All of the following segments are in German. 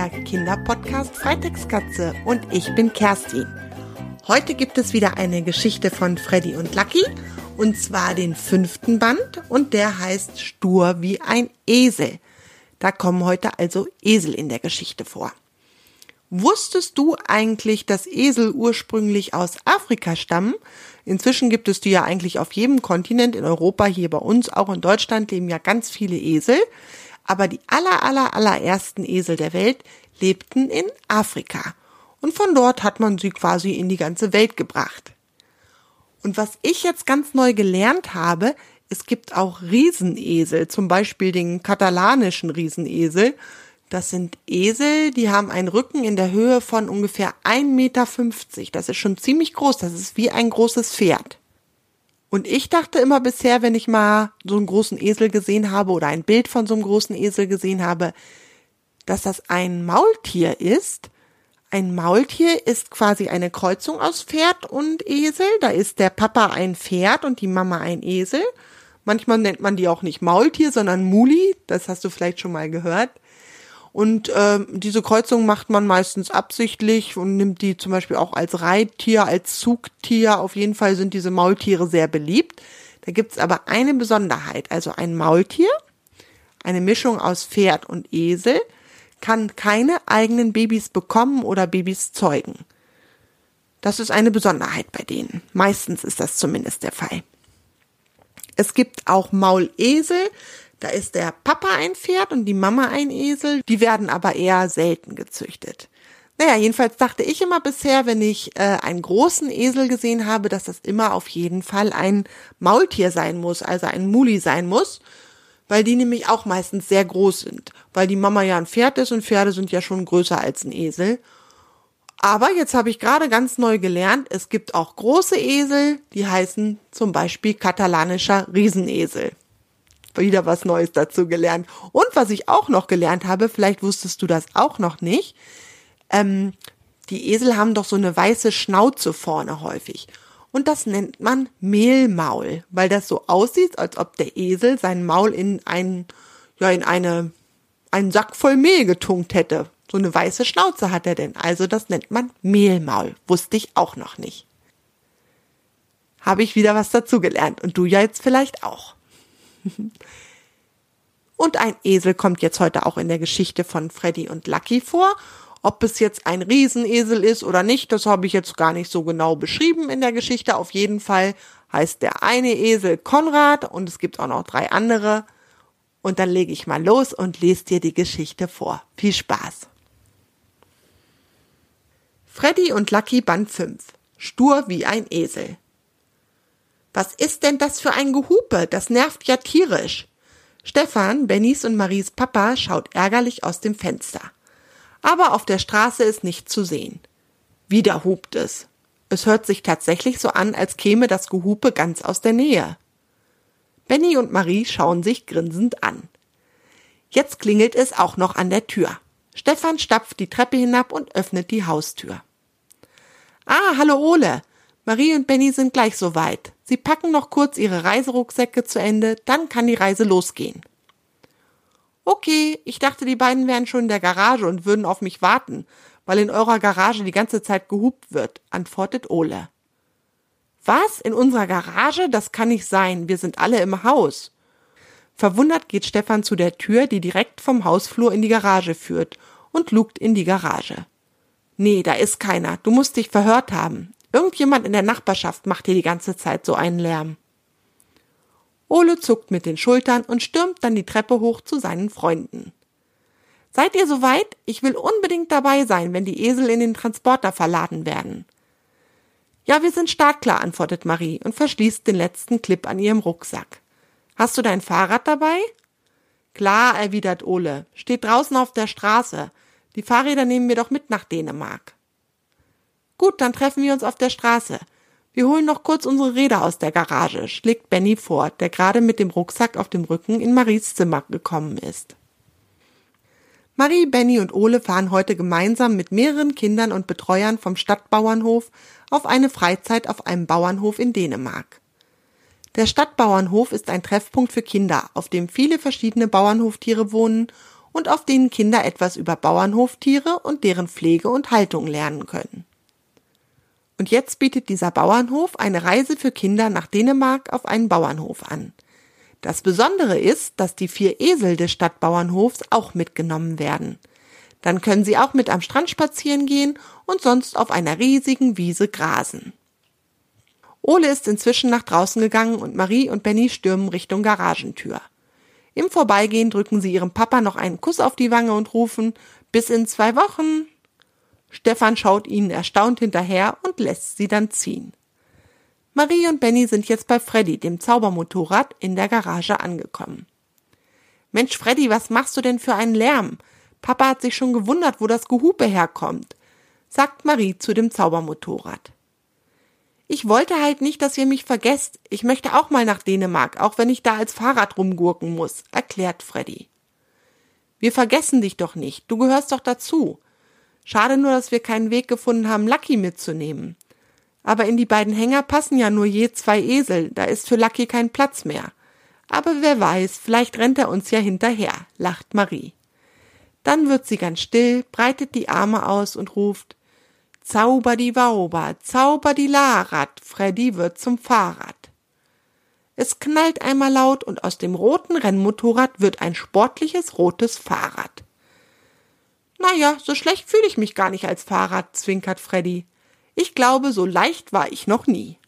der Kinderpodcast Freitextkatze und ich bin Kerstin. Heute gibt es wieder eine Geschichte von Freddy und Lucky und zwar den fünften Band und der heißt Stur wie ein Esel. Da kommen heute also Esel in der Geschichte vor. Wusstest du eigentlich, dass Esel ursprünglich aus Afrika stammen? Inzwischen gibt es die ja eigentlich auf jedem Kontinent, in Europa, hier bei uns, auch in Deutschland leben ja ganz viele Esel. Aber die aller, aller, allerersten Esel der Welt lebten in Afrika. Und von dort hat man sie quasi in die ganze Welt gebracht. Und was ich jetzt ganz neu gelernt habe, es gibt auch Riesenesel, zum Beispiel den katalanischen Riesenesel. Das sind Esel, die haben einen Rücken in der Höhe von ungefähr 1,50 Meter. Das ist schon ziemlich groß, das ist wie ein großes Pferd. Und ich dachte immer bisher, wenn ich mal so einen großen Esel gesehen habe oder ein Bild von so einem großen Esel gesehen habe, dass das ein Maultier ist, ein Maultier ist quasi eine Kreuzung aus Pferd und Esel. Da ist der Papa ein Pferd und die Mama ein Esel. Manchmal nennt man die auch nicht Maultier, sondern Muli. Das hast du vielleicht schon mal gehört. Und äh, diese Kreuzung macht man meistens absichtlich und nimmt die zum Beispiel auch als Reittier, als Zugtier. Auf jeden Fall sind diese Maultiere sehr beliebt. Da gibt's aber eine Besonderheit. Also ein Maultier, eine Mischung aus Pferd und Esel, kann keine eigenen Babys bekommen oder Babys zeugen. Das ist eine Besonderheit bei denen. Meistens ist das zumindest der Fall. Es gibt auch Maulesel. Da ist der Papa ein Pferd und die Mama ein Esel. Die werden aber eher selten gezüchtet. Naja, jedenfalls dachte ich immer bisher, wenn ich äh, einen großen Esel gesehen habe, dass das immer auf jeden Fall ein Maultier sein muss, also ein Muli sein muss weil die nämlich auch meistens sehr groß sind, weil die Mama ja ein Pferd ist und Pferde sind ja schon größer als ein Esel. Aber jetzt habe ich gerade ganz neu gelernt, es gibt auch große Esel, die heißen zum Beispiel katalanischer Riesenesel. Wieder was Neues dazu gelernt. Und was ich auch noch gelernt habe, vielleicht wusstest du das auch noch nicht, ähm, die Esel haben doch so eine weiße Schnauze vorne häufig und das nennt man Mehlmaul, weil das so aussieht, als ob der Esel sein Maul in einen, ja, in eine, einen Sack voll Mehl getunkt hätte. So eine weiße Schnauze hat er denn. Also das nennt man Mehlmaul. Wusste ich auch noch nicht. Habe ich wieder was dazugelernt und du ja jetzt vielleicht auch. und ein Esel kommt jetzt heute auch in der Geschichte von Freddy und Lucky vor ob es jetzt ein Riesenesel ist oder nicht, das habe ich jetzt gar nicht so genau beschrieben in der Geschichte. Auf jeden Fall heißt der eine Esel Konrad und es gibt auch noch drei andere. Und dann lege ich mal los und lese dir die Geschichte vor. Viel Spaß. Freddy und Lucky Band 5. Stur wie ein Esel. Was ist denn das für ein Gehupe? Das nervt ja tierisch. Stefan, Bennys und Maries Papa schaut ärgerlich aus dem Fenster aber auf der Straße ist nichts zu sehen. Wieder hupt es. Es hört sich tatsächlich so an, als käme das Gehupe ganz aus der Nähe. Benny und Marie schauen sich grinsend an. Jetzt klingelt es auch noch an der Tür. Stefan stapft die Treppe hinab und öffnet die Haustür. Ah, hallo Ole. Marie und Benny sind gleich soweit. Sie packen noch kurz ihre Reiserucksäcke zu Ende, dann kann die Reise losgehen. Okay, ich dachte, die beiden wären schon in der Garage und würden auf mich warten, weil in eurer Garage die ganze Zeit gehupt wird, antwortet Ole. Was? In unserer Garage? Das kann nicht sein. Wir sind alle im Haus. Verwundert geht Stefan zu der Tür, die direkt vom Hausflur in die Garage führt, und lugt in die Garage. Nee, da ist keiner. Du musst dich verhört haben. Irgendjemand in der Nachbarschaft macht hier die ganze Zeit so einen Lärm. Ole zuckt mit den Schultern und stürmt dann die Treppe hoch zu seinen Freunden. Seid ihr soweit? Ich will unbedingt dabei sein, wenn die Esel in den Transporter verladen werden. Ja, wir sind startklar, antwortet Marie und verschließt den letzten Clip an ihrem Rucksack. Hast du dein Fahrrad dabei? Klar, erwidert Ole. Steht draußen auf der Straße. Die Fahrräder nehmen wir doch mit nach Dänemark. Gut, dann treffen wir uns auf der Straße. Wir holen noch kurz unsere Räder aus der Garage, schlägt Benny vor, der gerade mit dem Rucksack auf dem Rücken in Maries Zimmer gekommen ist. Marie, Benny und Ole fahren heute gemeinsam mit mehreren Kindern und Betreuern vom Stadtbauernhof auf eine Freizeit auf einem Bauernhof in Dänemark. Der Stadtbauernhof ist ein Treffpunkt für Kinder, auf dem viele verschiedene Bauernhoftiere wohnen und auf denen Kinder etwas über Bauernhoftiere und deren Pflege und Haltung lernen können. Und jetzt bietet dieser Bauernhof eine Reise für Kinder nach Dänemark auf einen Bauernhof an. Das Besondere ist, dass die vier Esel des Stadtbauernhofs auch mitgenommen werden. Dann können sie auch mit am Strand spazieren gehen und sonst auf einer riesigen Wiese grasen. Ole ist inzwischen nach draußen gegangen und Marie und Benny stürmen Richtung Garagentür. Im Vorbeigehen drücken sie ihrem Papa noch einen Kuss auf die Wange und rufen Bis in zwei Wochen. Stefan schaut ihnen erstaunt hinterher und lässt sie dann ziehen. Marie und Benny sind jetzt bei Freddy, dem Zaubermotorrad, in der Garage angekommen. Mensch, Freddy, was machst du denn für einen Lärm? Papa hat sich schon gewundert, wo das Gehupe herkommt, sagt Marie zu dem Zaubermotorrad. Ich wollte halt nicht, dass ihr mich vergesst. Ich möchte auch mal nach Dänemark, auch wenn ich da als Fahrrad rumgurken muss, erklärt Freddy. Wir vergessen dich doch nicht. Du gehörst doch dazu. Schade nur, dass wir keinen Weg gefunden haben, Lucky mitzunehmen. Aber in die beiden Hänger passen ja nur je zwei Esel, da ist für Lucky kein Platz mehr. Aber wer weiß, vielleicht rennt er uns ja hinterher, lacht Marie. Dann wird sie ganz still, breitet die Arme aus und ruft Zauber die Wauber, zauber die Larad, Freddy wird zum Fahrrad. Es knallt einmal laut und aus dem roten Rennmotorrad wird ein sportliches rotes Fahrrad. Na ja, so schlecht fühle ich mich gar nicht als Fahrrad, zwinkert Freddy. Ich glaube, so leicht war ich noch nie.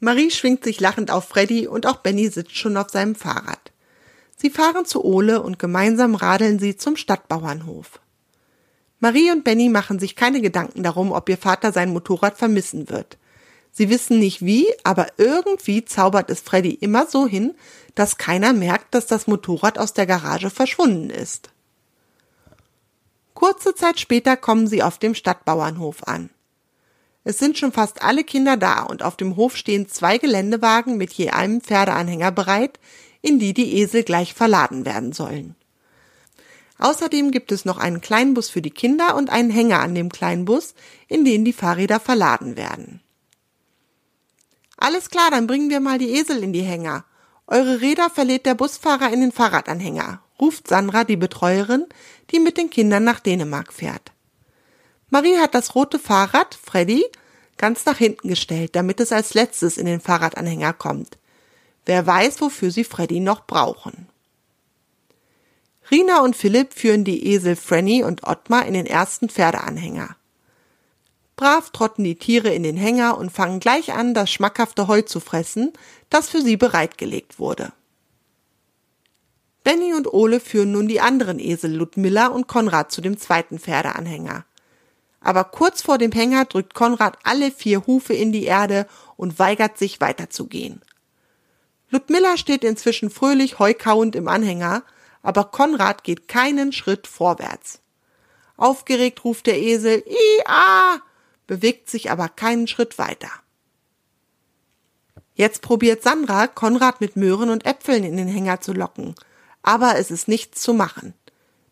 Marie schwingt sich lachend auf Freddy und auch Benny sitzt schon auf seinem Fahrrad. Sie fahren zu Ole und gemeinsam radeln sie zum Stadtbauernhof. Marie und Benny machen sich keine Gedanken darum, ob ihr Vater sein Motorrad vermissen wird. Sie wissen nicht wie, aber irgendwie zaubert es Freddy immer so hin, dass keiner merkt, dass das Motorrad aus der Garage verschwunden ist. Kurze Zeit später kommen sie auf dem Stadtbauernhof an. Es sind schon fast alle Kinder da und auf dem Hof stehen zwei Geländewagen mit je einem Pferdeanhänger bereit, in die die Esel gleich verladen werden sollen. Außerdem gibt es noch einen Kleinbus für die Kinder und einen Hänger an dem Kleinbus, in den die Fahrräder verladen werden. Alles klar, dann bringen wir mal die Esel in die Hänger. Eure Räder verlädt der Busfahrer in den Fahrradanhänger, ruft Sandra, die Betreuerin, die mit den Kindern nach Dänemark fährt. Marie hat das rote Fahrrad, Freddy, ganz nach hinten gestellt, damit es als letztes in den Fahrradanhänger kommt. Wer weiß, wofür sie Freddy noch brauchen. Rina und Philipp führen die Esel Frenny und Ottmar in den ersten Pferdeanhänger. Brav trotten die Tiere in den Hänger und fangen gleich an, das schmackhafte Heu zu fressen, das für sie bereitgelegt wurde. Benny und Ole führen nun die anderen Esel Ludmilla und Konrad zu dem zweiten Pferdeanhänger. Aber kurz vor dem Hänger drückt Konrad alle vier Hufe in die Erde und weigert sich weiterzugehen. Ludmilla steht inzwischen fröhlich heukauend im Anhänger, aber Konrad geht keinen Schritt vorwärts. Aufgeregt ruft der Esel Ia, bewegt sich aber keinen Schritt weiter. Jetzt probiert Sandra, Konrad mit Möhren und Äpfeln in den Hänger zu locken, aber es ist nichts zu machen.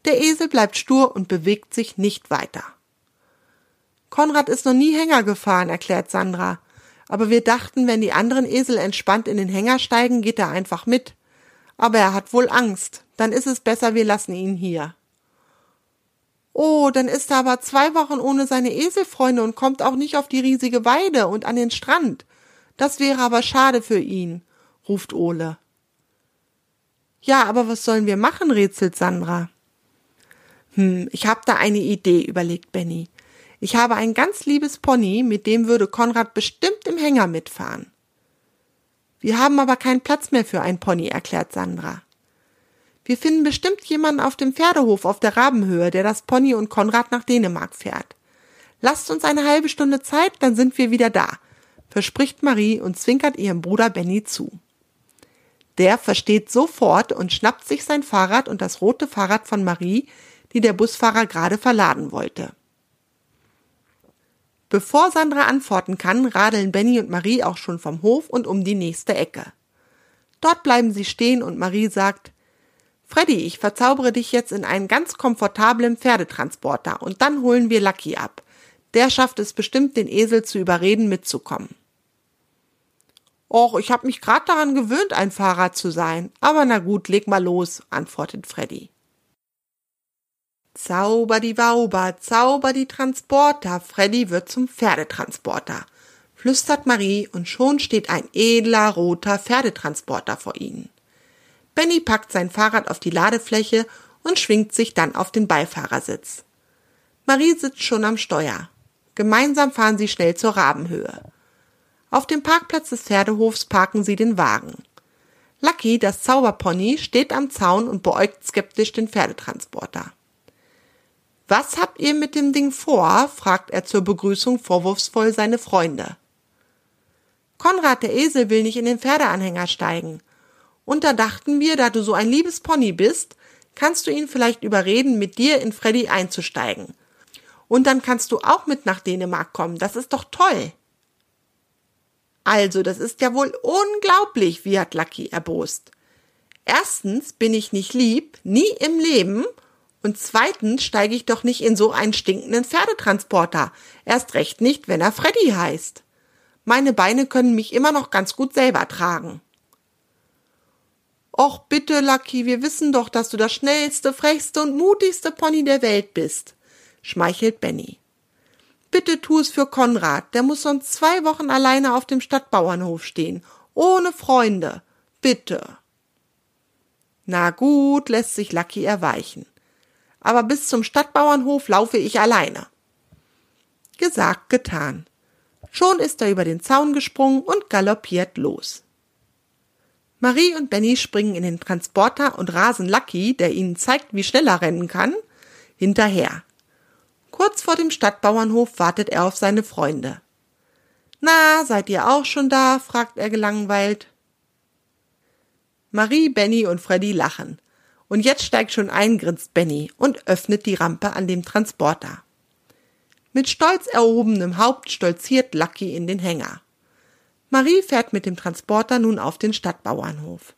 Der Esel bleibt stur und bewegt sich nicht weiter. Konrad ist noch nie Hänger gefahren, erklärt Sandra aber wir dachten, wenn die anderen Esel entspannt in den Hänger steigen, geht er einfach mit. Aber er hat wohl Angst. Dann ist es besser, wir lassen ihn hier. Oh, dann ist er aber zwei Wochen ohne seine Eselfreunde und kommt auch nicht auf die riesige Weide und an den Strand. Das wäre aber schade für ihn, ruft Ole. Ja, aber was sollen wir machen, rätselt Sandra. Hm, ich hab da eine Idee, überlegt Benny. Ich habe ein ganz liebes Pony, mit dem würde Konrad bestimmt im Hänger mitfahren. Wir haben aber keinen Platz mehr für ein Pony, erklärt Sandra. Wir finden bestimmt jemanden auf dem Pferdehof auf der Rabenhöhe, der das Pony und Konrad nach Dänemark fährt. Lasst uns eine halbe Stunde Zeit, dann sind wir wieder da, verspricht Marie und zwinkert ihrem Bruder Benny zu. Der versteht sofort und schnappt sich sein Fahrrad und das rote Fahrrad von Marie, die der Busfahrer gerade verladen wollte. Bevor Sandra antworten kann, radeln Benny und Marie auch schon vom Hof und um die nächste Ecke. Dort bleiben sie stehen und Marie sagt, Freddy, ich verzaubere dich jetzt in einen ganz komfortablen Pferdetransporter und dann holen wir Lucky ab. Der schafft es bestimmt, den Esel zu überreden, mitzukommen. Och, ich hab mich grad daran gewöhnt, ein Fahrrad zu sein. Aber na gut, leg mal los, antwortet Freddy. Zauber die Wauber, zauber die Transporter, Freddy wird zum Pferdetransporter, flüstert Marie und schon steht ein edler roter Pferdetransporter vor ihnen. Benny packt sein Fahrrad auf die Ladefläche und schwingt sich dann auf den Beifahrersitz. Marie sitzt schon am Steuer. Gemeinsam fahren sie schnell zur Rabenhöhe. Auf dem Parkplatz des Pferdehofs parken sie den Wagen. Lucky, das Zauberpony, steht am Zaun und beäugt skeptisch den Pferdetransporter. Was habt ihr mit dem Ding vor? fragt er zur Begrüßung vorwurfsvoll seine Freunde. Konrad der Esel will nicht in den Pferdeanhänger steigen. Und da dachten wir, da du so ein liebes Pony bist, kannst du ihn vielleicht überreden, mit dir in Freddy einzusteigen. Und dann kannst du auch mit nach Dänemark kommen. Das ist doch toll. Also, das ist ja wohl unglaublich, wie hat Lucky erbost. Erstens bin ich nicht lieb, nie im Leben, und zweitens steige ich doch nicht in so einen stinkenden Pferdetransporter. Erst recht nicht, wenn er Freddy heißt. Meine Beine können mich immer noch ganz gut selber tragen. Och bitte, Lucky, wir wissen doch, dass du das schnellste, frechste und mutigste Pony der Welt bist, schmeichelt Benny. Bitte tu es für Konrad, der muss sonst zwei Wochen alleine auf dem Stadtbauernhof stehen, ohne Freunde. Bitte. Na gut, lässt sich Lucky erweichen. Aber bis zum Stadtbauernhof laufe ich alleine. Gesagt, getan. Schon ist er über den Zaun gesprungen und galoppiert los. Marie und Benny springen in den Transporter und rasen Lucky, der ihnen zeigt, wie schnell er rennen kann, hinterher. Kurz vor dem Stadtbauernhof wartet er auf seine Freunde. Na, seid ihr auch schon da? fragt er gelangweilt. Marie, Benny und Freddy lachen. Und jetzt steigt schon ein, grinst Benny und öffnet die Rampe an dem Transporter. Mit stolz erhobenem Haupt stolziert Lucky in den Hänger. Marie fährt mit dem Transporter nun auf den Stadtbauernhof.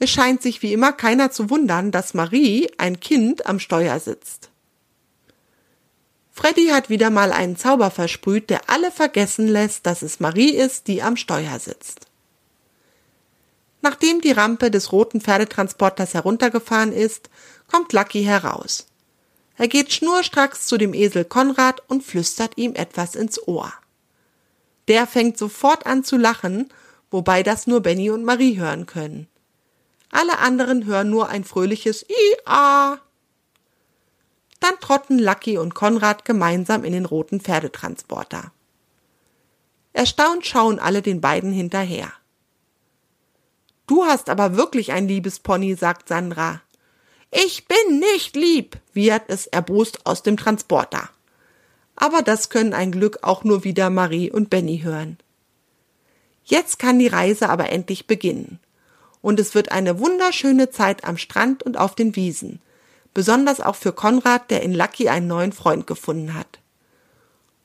Es scheint sich wie immer keiner zu wundern, dass Marie, ein Kind, am Steuer sitzt. Freddy hat wieder mal einen Zauber versprüht, der alle vergessen lässt, dass es Marie ist, die am Steuer sitzt. Nachdem die Rampe des roten Pferdetransporters heruntergefahren ist, kommt Lucky heraus. Er geht schnurstracks zu dem Esel Konrad und flüstert ihm etwas ins Ohr. Der fängt sofort an zu lachen, wobei das nur Benny und Marie hören können. Alle anderen hören nur ein fröhliches I-A. Dann trotten Lucky und Konrad gemeinsam in den roten Pferdetransporter. Erstaunt schauen alle den beiden hinterher. Du hast aber wirklich ein liebes Pony, sagt Sandra. Ich bin nicht lieb, wiehert es erbost aus dem Transporter. Aber das können ein Glück auch nur wieder Marie und Benny hören. Jetzt kann die Reise aber endlich beginnen. Und es wird eine wunderschöne Zeit am Strand und auf den Wiesen, besonders auch für Konrad, der in Lucky einen neuen Freund gefunden hat.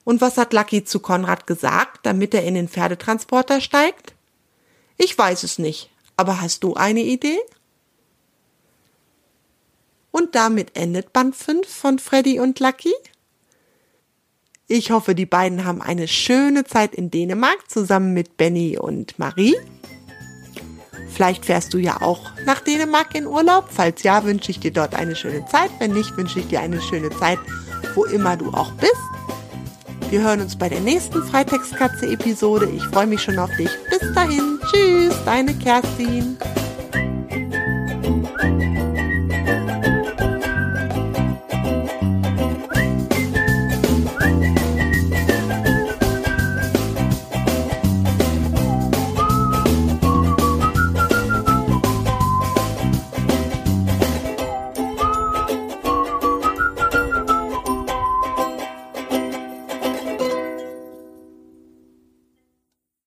Und was hat Lucky zu Konrad gesagt, damit er in den Pferdetransporter steigt? Ich weiß es nicht, aber hast du eine Idee? Und damit endet Band 5 von Freddy und Lucky. Ich hoffe, die beiden haben eine schöne Zeit in Dänemark zusammen mit Benny und Marie. Vielleicht fährst du ja auch nach Dänemark in Urlaub. Falls ja, wünsche ich dir dort eine schöne Zeit. Wenn nicht, wünsche ich dir eine schöne Zeit, wo immer du auch bist. Wir hören uns bei der nächsten Freitextkatze-Episode. Ich freue mich schon auf dich. Bis dahin. Tschüss, deine Kerstin.